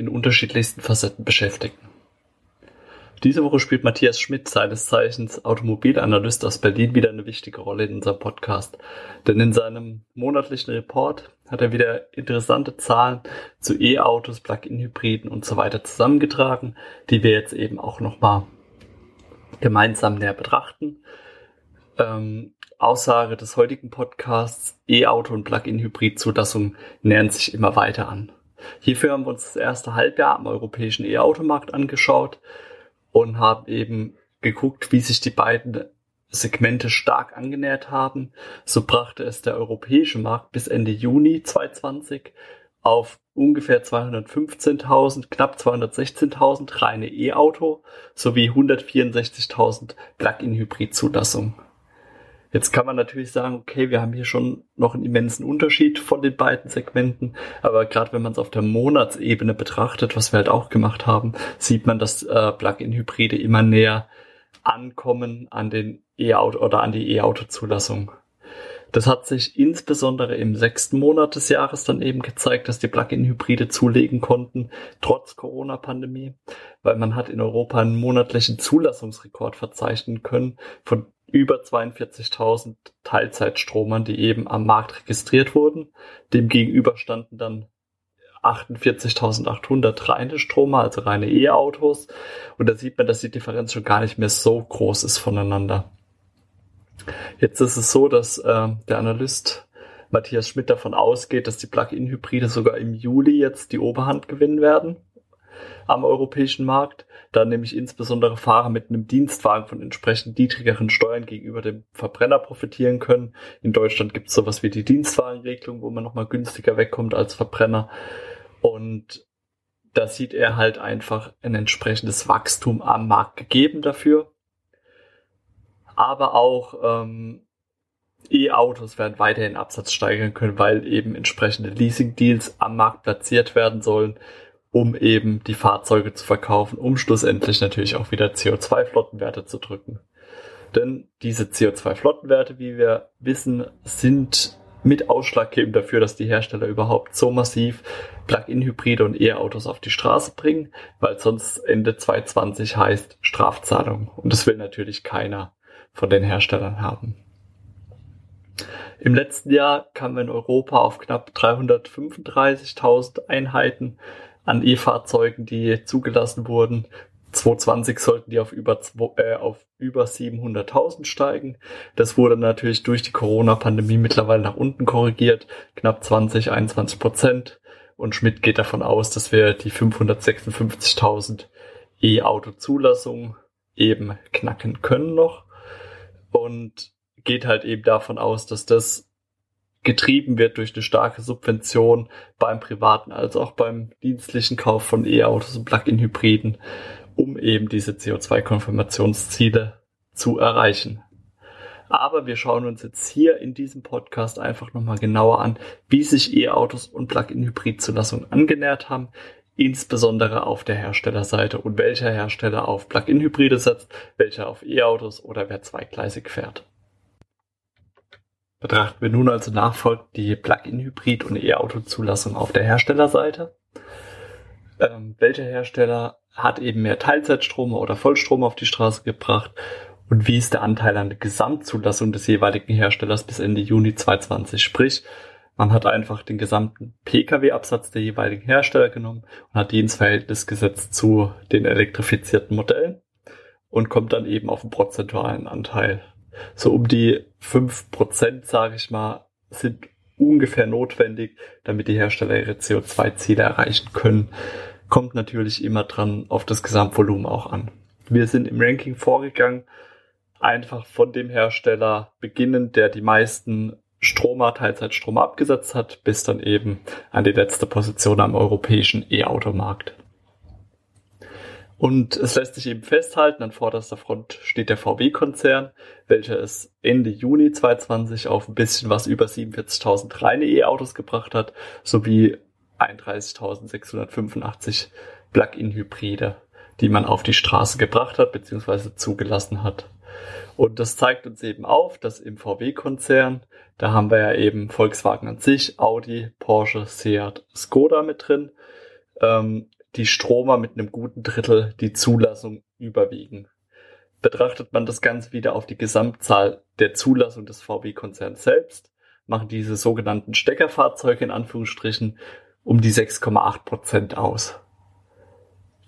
in unterschiedlichsten Facetten beschäftigen. Diese Woche spielt Matthias Schmidt, seines Zeichens Automobilanalyst aus Berlin, wieder eine wichtige Rolle in unserem Podcast. Denn in seinem monatlichen Report hat er wieder interessante Zahlen zu E-Autos, Plug-in-Hybriden und so weiter zusammengetragen, die wir jetzt eben auch nochmal gemeinsam näher betrachten. Ähm, Aussage des heutigen Podcasts, E-Auto und Plug-in-Hybrid-Zulassung nähern sich immer weiter an. Hierfür haben wir uns das erste Halbjahr am europäischen E-Automarkt angeschaut und haben eben geguckt, wie sich die beiden Segmente stark angenähert haben. So brachte es der europäische Markt bis Ende Juni 2020 auf ungefähr 215.000, knapp 216.000 reine E-Auto sowie 164.000 Plug-in-Hybrid-Zulassungen. Jetzt kann man natürlich sagen, okay, wir haben hier schon noch einen immensen Unterschied von den beiden Segmenten, aber gerade wenn man es auf der Monatsebene betrachtet, was wir halt auch gemacht haben, sieht man, dass äh, Plug-in-Hybride immer näher ankommen an den E-Auto oder an die E-Auto-Zulassung. Das hat sich insbesondere im sechsten Monat des Jahres dann eben gezeigt, dass die Plug-in-Hybride zulegen konnten, trotz Corona-Pandemie, weil man hat in Europa einen monatlichen Zulassungsrekord verzeichnen können von über 42.000 Teilzeitstromern, die eben am Markt registriert wurden. Demgegenüber standen dann 48.800 reine Stromer, also reine E-Autos. Und da sieht man, dass die Differenz schon gar nicht mehr so groß ist voneinander. Jetzt ist es so, dass äh, der Analyst Matthias Schmidt davon ausgeht, dass die Plug-in-Hybride sogar im Juli jetzt die Oberhand gewinnen werden am europäischen Markt, da nämlich insbesondere Fahrer mit einem Dienstwagen von entsprechend niedrigeren Steuern gegenüber dem Verbrenner profitieren können. In Deutschland gibt es sowas wie die Dienstwagenregelung, wo man nochmal günstiger wegkommt als Verbrenner. Und da sieht er halt einfach ein entsprechendes Wachstum am Markt gegeben dafür. Aber auch ähm, E-Autos werden weiterhin Absatz steigern können, weil eben entsprechende Leasing-Deals am Markt platziert werden sollen um eben die Fahrzeuge zu verkaufen, um schlussendlich natürlich auch wieder CO2-Flottenwerte zu drücken. Denn diese CO2-Flottenwerte, wie wir wissen, sind mit ausschlaggebend dafür, dass die Hersteller überhaupt so massiv Plug-in-Hybride und E-Autos auf die Straße bringen, weil sonst Ende 2020 heißt Strafzahlung. Und das will natürlich keiner von den Herstellern haben. Im letzten Jahr kamen wir in Europa auf knapp 335.000 Einheiten an E-Fahrzeugen, die zugelassen wurden. 2020 sollten die auf über, äh, auf über 700.000 steigen. Das wurde natürlich durch die Corona-Pandemie mittlerweile nach unten korrigiert, knapp 20, 21 Prozent. Und Schmidt geht davon aus, dass wir die 556.000 E-Auto-Zulassungen eben knacken können noch. Und geht halt eben davon aus, dass das getrieben wird durch eine starke Subvention beim privaten als auch beim dienstlichen Kauf von E-Autos und Plug-in-Hybriden, um eben diese CO2-Konfirmationsziele zu erreichen. Aber wir schauen uns jetzt hier in diesem Podcast einfach nochmal genauer an, wie sich E-Autos und Plug-in-Hybrid-Zulassungen angenähert haben, insbesondere auf der Herstellerseite und welcher Hersteller auf Plug-in-Hybride setzt, welcher auf E-Autos oder wer zweigleisig fährt. Betrachten wir nun also nachfolgend die Plug-in-Hybrid- und E-Auto-Zulassung auf der Herstellerseite. Ähm, welcher Hersteller hat eben mehr Teilzeitstrom oder Vollstrom auf die Straße gebracht und wie ist der Anteil an der Gesamtzulassung des jeweiligen Herstellers bis Ende Juni 2020? Sprich, man hat einfach den gesamten Pkw-Absatz der jeweiligen Hersteller genommen und hat die ins Verhältnis gesetzt zu den elektrifizierten Modellen und kommt dann eben auf einen prozentualen Anteil so um die fünf Prozent, sage ich mal, sind ungefähr notwendig, damit die Hersteller ihre CO2-Ziele erreichen können. Kommt natürlich immer dran auf das Gesamtvolumen auch an. Wir sind im Ranking vorgegangen, einfach von dem Hersteller beginnend, der die meisten Stromer, Teilzeitstrom abgesetzt hat, bis dann eben an die letzte Position am europäischen E-Automarkt. Und es lässt sich eben festhalten, an vorderster Front steht der VW-Konzern, welcher es Ende Juni 2020 auf ein bisschen was über 47.000 reine E-Autos gebracht hat, sowie 31.685 Plug-in-Hybride, die man auf die Straße gebracht hat bzw. zugelassen hat. Und das zeigt uns eben auf, dass im VW-Konzern, da haben wir ja eben Volkswagen an sich, Audi, Porsche, Seat, Skoda mit drin, ähm, die Stromer mit einem guten Drittel die Zulassung überwiegen. Betrachtet man das Ganze wieder auf die Gesamtzahl der Zulassung des VW-Konzerns selbst, machen diese sogenannten Steckerfahrzeuge in Anführungsstrichen um die 6,8 Prozent aus.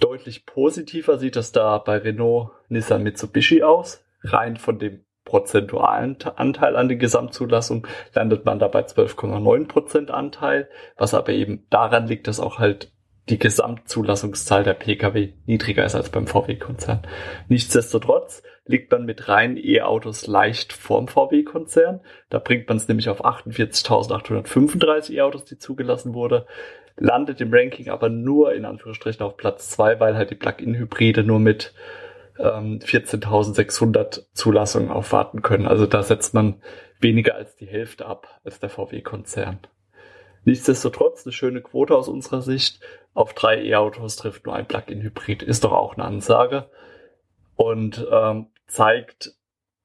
Deutlich positiver sieht es da bei Renault, Nissan, Mitsubishi aus. Rein von dem prozentualen Anteil an der Gesamtzulassung landet man da bei 12,9 Prozent Anteil, was aber eben daran liegt, dass auch halt die Gesamtzulassungszahl der Pkw niedriger ist als beim VW-Konzern. Nichtsdestotrotz liegt man mit reinen E-Autos leicht vorm VW-Konzern. Da bringt man es nämlich auf 48.835 E-Autos, die zugelassen wurde. Landet im Ranking aber nur in Anführungsstrichen auf Platz zwei, weil halt die Plug-in-Hybride nur mit ähm, 14.600 Zulassungen aufwarten können. Also da setzt man weniger als die Hälfte ab als der VW-Konzern. Nichtsdestotrotz eine schöne Quote aus unserer Sicht. Auf drei E-Autos trifft nur ein Plug-in-Hybrid. Ist doch auch eine Ansage. Und ähm, zeigt,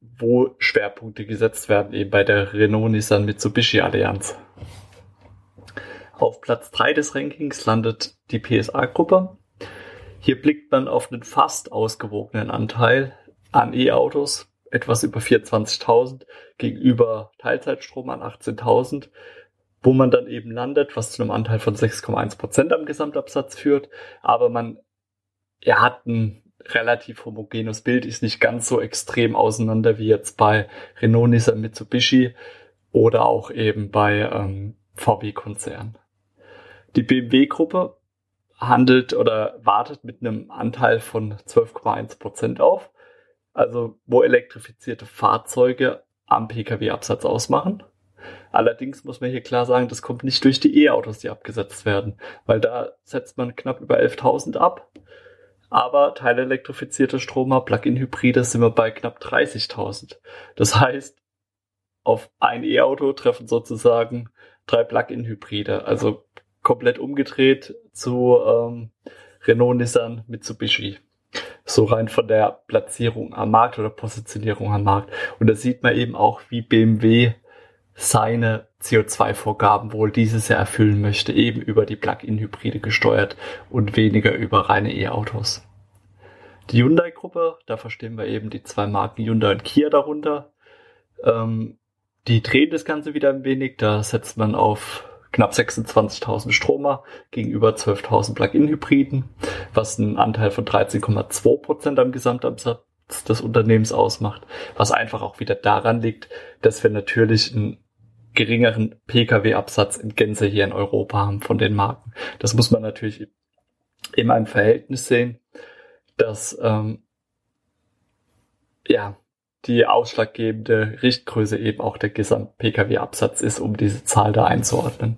wo Schwerpunkte gesetzt werden, eben bei der Renault-Nissan-Mitsubishi-Allianz. Auf Platz 3 des Rankings landet die PSA-Gruppe. Hier blickt man auf einen fast ausgewogenen Anteil an E-Autos, etwas über 24.000 gegenüber Teilzeitstrom an 18.000 wo man dann eben landet, was zu einem Anteil von 6,1 Prozent am Gesamtabsatz führt. Aber man, er hat ein relativ homogenes Bild, ist nicht ganz so extrem auseinander wie jetzt bei Renault, Nissan, Mitsubishi oder auch eben bei ähm, VW-Konzern. Die BMW-Gruppe handelt oder wartet mit einem Anteil von 12,1 Prozent auf, also wo elektrifizierte Fahrzeuge am Pkw-Absatz ausmachen. Allerdings muss man hier klar sagen, das kommt nicht durch die E-Autos, die abgesetzt werden, weil da setzt man knapp über 11.000 ab. Aber teilelektrifizierte Stromer, Plug-in-Hybride sind wir bei knapp 30.000. Das heißt, auf ein E-Auto treffen sozusagen drei Plug-in-Hybride, also komplett umgedreht zu ähm, Renault, Nissan, Mitsubishi. So rein von der Platzierung am Markt oder Positionierung am Markt. Und da sieht man eben auch, wie BMW seine CO2-Vorgaben wohl dieses Jahr erfüllen möchte, eben über die Plug-in-Hybride gesteuert und weniger über reine E-Autos. Die Hyundai-Gruppe, da verstehen wir eben die zwei Marken Hyundai und Kia darunter. Ähm, die drehen das Ganze wieder ein wenig, da setzt man auf knapp 26.000 Stromer gegenüber 12.000 Plug-in-Hybriden, was einen Anteil von 13,2 Prozent am Gesamtabsatz des Unternehmens ausmacht, was einfach auch wieder daran liegt, dass wir natürlich einen geringeren Pkw-Absatz in Gänze hier in Europa haben von den Marken. Das muss man natürlich immer im Verhältnis sehen, dass ähm, ja die ausschlaggebende Richtgröße eben auch der Gesamt-Pkw-Absatz ist, um diese Zahl da einzuordnen.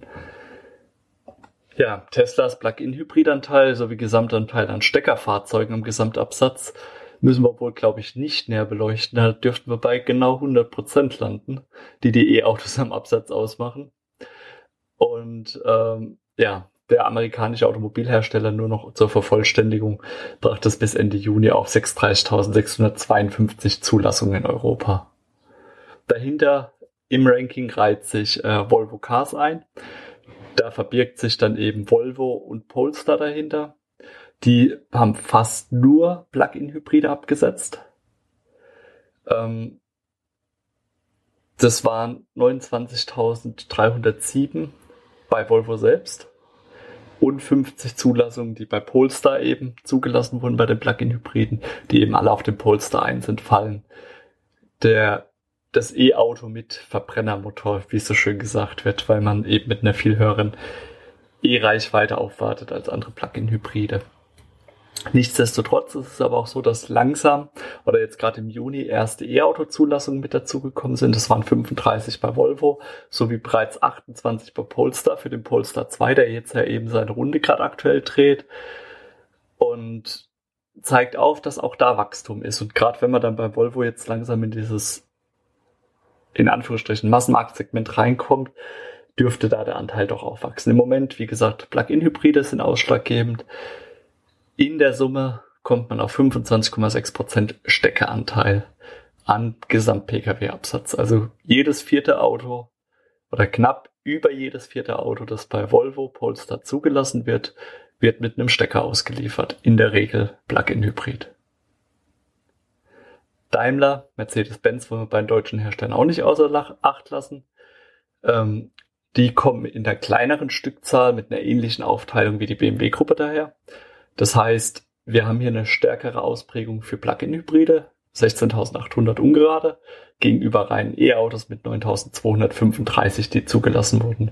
Ja, Teslas Plug-in-Hybridanteil sowie Gesamtanteil an Steckerfahrzeugen im Gesamtabsatz müssen wir wohl, glaube ich, nicht näher beleuchten. Da dürften wir bei genau 100 Prozent landen, die die E-Autos am Absatz ausmachen. Und ähm, ja, der amerikanische Automobilhersteller nur noch zur Vervollständigung brachte es bis Ende Juni auf 36.652 Zulassungen in Europa. Dahinter im Ranking reiht sich äh, Volvo Cars ein. Da verbirgt sich dann eben Volvo und Polestar dahinter. Die haben fast nur Plug-in-Hybride abgesetzt. Ähm, das waren 29.307 bei Volvo selbst und 50 Zulassungen, die bei Polestar eben zugelassen wurden bei den Plug-in-Hybriden, die eben alle auf dem Polestar 1 entfallen. Der, das E-Auto mit Verbrennermotor, wie es so schön gesagt wird, weil man eben mit einer viel höheren E-Reichweite aufwartet als andere Plug-in-Hybride. Nichtsdestotrotz ist es aber auch so, dass langsam oder jetzt gerade im Juni erste E-Auto-Zulassungen mit dazugekommen sind. Das waren 35 bei Volvo sowie bereits 28 bei Polestar für den Polestar 2, der jetzt ja eben seine Runde gerade aktuell dreht. Und zeigt auf, dass auch da Wachstum ist. Und gerade wenn man dann bei Volvo jetzt langsam in dieses, in Anführungsstrichen, Massenmarktsegment reinkommt, dürfte da der Anteil doch auch wachsen. Im Moment, wie gesagt, Plug-in-Hybride sind ausschlaggebend. In der Summe kommt man auf 25,6% Steckeranteil an Gesamt-Pkw-Absatz. Also jedes vierte Auto oder knapp über jedes vierte Auto, das bei Volvo Polestar zugelassen wird, wird mit einem Stecker ausgeliefert. In der Regel Plug-in-Hybrid. Daimler, Mercedes-Benz wollen wir bei den deutschen Herstellern auch nicht außer Acht lassen. Ähm, die kommen in der kleineren Stückzahl mit einer ähnlichen Aufteilung wie die BMW-Gruppe daher. Das heißt, wir haben hier eine stärkere Ausprägung für Plug-in-Hybride, 16.800 ungerade, gegenüber reinen E-Autos mit 9.235, die zugelassen wurden,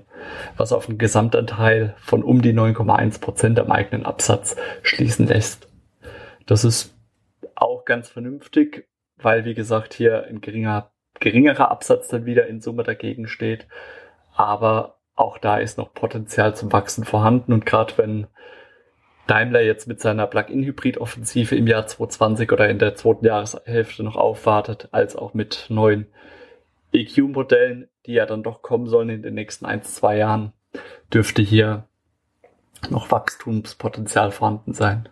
was auf einen Gesamtanteil von um die 9,1 Prozent am eigenen Absatz schließen lässt. Das ist auch ganz vernünftig, weil, wie gesagt, hier ein geringer, geringerer Absatz dann wieder in Summe dagegen steht. Aber auch da ist noch Potenzial zum Wachsen vorhanden und gerade wenn Daimler jetzt mit seiner Plug-in-Hybrid-Offensive im Jahr 2020 oder in der zweiten Jahreshälfte noch aufwartet, als auch mit neuen EQ-Modellen, die ja dann doch kommen sollen in den nächsten ein, zwei Jahren, dürfte hier noch Wachstumspotenzial vorhanden sein.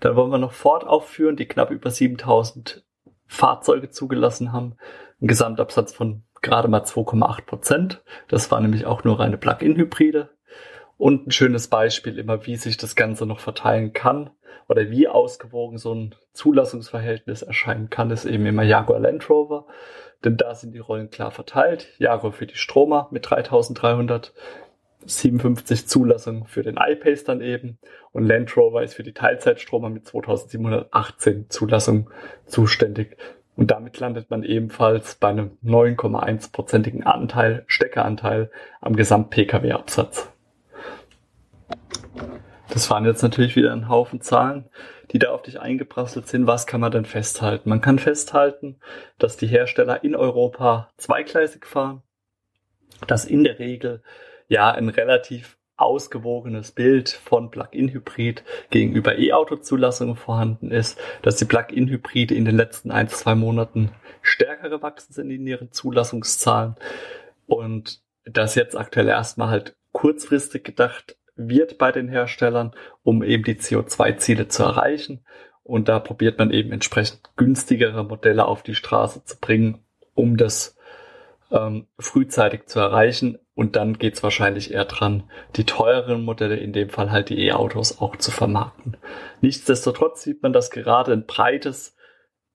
Dann wollen wir noch Ford aufführen, die knapp über 7000 Fahrzeuge zugelassen haben. Ein Gesamtabsatz von gerade mal 2,8 Prozent. Das war nämlich auch nur reine Plug-in-Hybride. Und ein schönes Beispiel immer, wie sich das Ganze noch verteilen kann oder wie ausgewogen so ein Zulassungsverhältnis erscheinen kann, ist eben immer Jaguar Land Rover. Denn da sind die Rollen klar verteilt. Jaguar für die Stromer mit 3357 Zulassungen für den iPace dann eben. Und Land Rover ist für die Teilzeitstromer mit 2718 Zulassungen zuständig. Und damit landet man ebenfalls bei einem 9,1-prozentigen Anteil, Steckeranteil am Gesamt-Pkw-Absatz. Das waren jetzt natürlich wieder ein Haufen Zahlen, die da auf dich eingeprasselt sind. Was kann man denn festhalten? Man kann festhalten, dass die Hersteller in Europa zweigleisig fahren, dass in der Regel ja ein relativ ausgewogenes Bild von Plug-in-Hybrid gegenüber E-Auto-Zulassungen vorhanden ist, dass die Plug-in-Hybride in den letzten ein, zwei Monaten stärker gewachsen sind in ihren Zulassungszahlen und dass jetzt aktuell erstmal halt kurzfristig gedacht wird bei den Herstellern, um eben die CO2-Ziele zu erreichen. Und da probiert man eben entsprechend günstigere Modelle auf die Straße zu bringen, um das ähm, frühzeitig zu erreichen. Und dann geht's wahrscheinlich eher dran, die teureren Modelle, in dem Fall halt die E-Autos, auch zu vermarkten. Nichtsdestotrotz sieht man, dass gerade ein breites,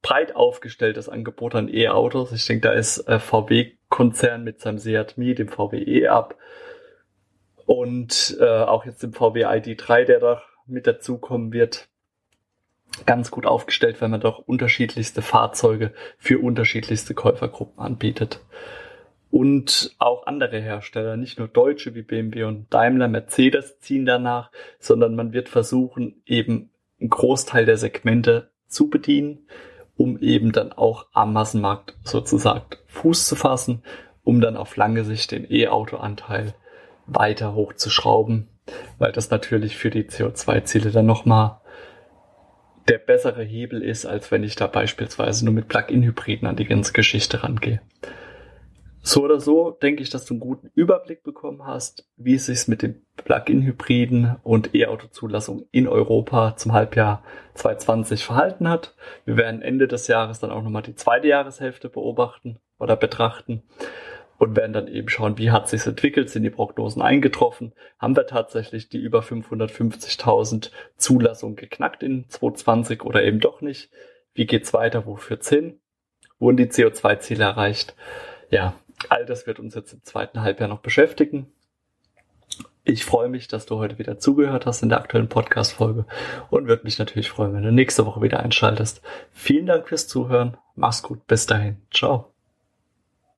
breit aufgestelltes Angebot an E-Autos, ich denke, da ist äh, VW-Konzern mit seinem Seat Mii, dem VW E-Up, und äh, auch jetzt im VW ID3, der da mit dazukommen wird, ganz gut aufgestellt, weil man doch unterschiedlichste Fahrzeuge für unterschiedlichste Käufergruppen anbietet. Und auch andere Hersteller, nicht nur deutsche wie BMW und Daimler, Mercedes ziehen danach, sondern man wird versuchen, eben einen Großteil der Segmente zu bedienen, um eben dann auch am Massenmarkt sozusagen Fuß zu fassen, um dann auf lange Sicht den E-Auto-Anteil weiter hochzuschrauben, weil das natürlich für die CO2-Ziele dann nochmal der bessere Hebel ist, als wenn ich da beispielsweise nur mit Plug-in-Hybriden an die ganze Geschichte rangehe. So oder so denke ich, dass du einen guten Überblick bekommen hast, wie es sich mit den Plug-in-Hybriden und E-Auto-Zulassung in Europa zum Halbjahr 2020 verhalten hat. Wir werden Ende des Jahres dann auch nochmal die zweite Jahreshälfte beobachten oder betrachten und werden dann eben schauen, wie hat sich entwickelt, sind die Prognosen eingetroffen, haben wir tatsächlich die über 550.000 Zulassungen geknackt in 2020 oder eben doch nicht, wie geht's weiter, wo führt's hin, wurden die CO2-Ziele erreicht, ja, all das wird uns jetzt im zweiten Halbjahr noch beschäftigen. Ich freue mich, dass du heute wieder zugehört hast in der aktuellen Podcast-Folge und würde mich natürlich freuen, wenn du nächste Woche wieder einschaltest. Vielen Dank fürs Zuhören. Mach's gut. Bis dahin. Ciao.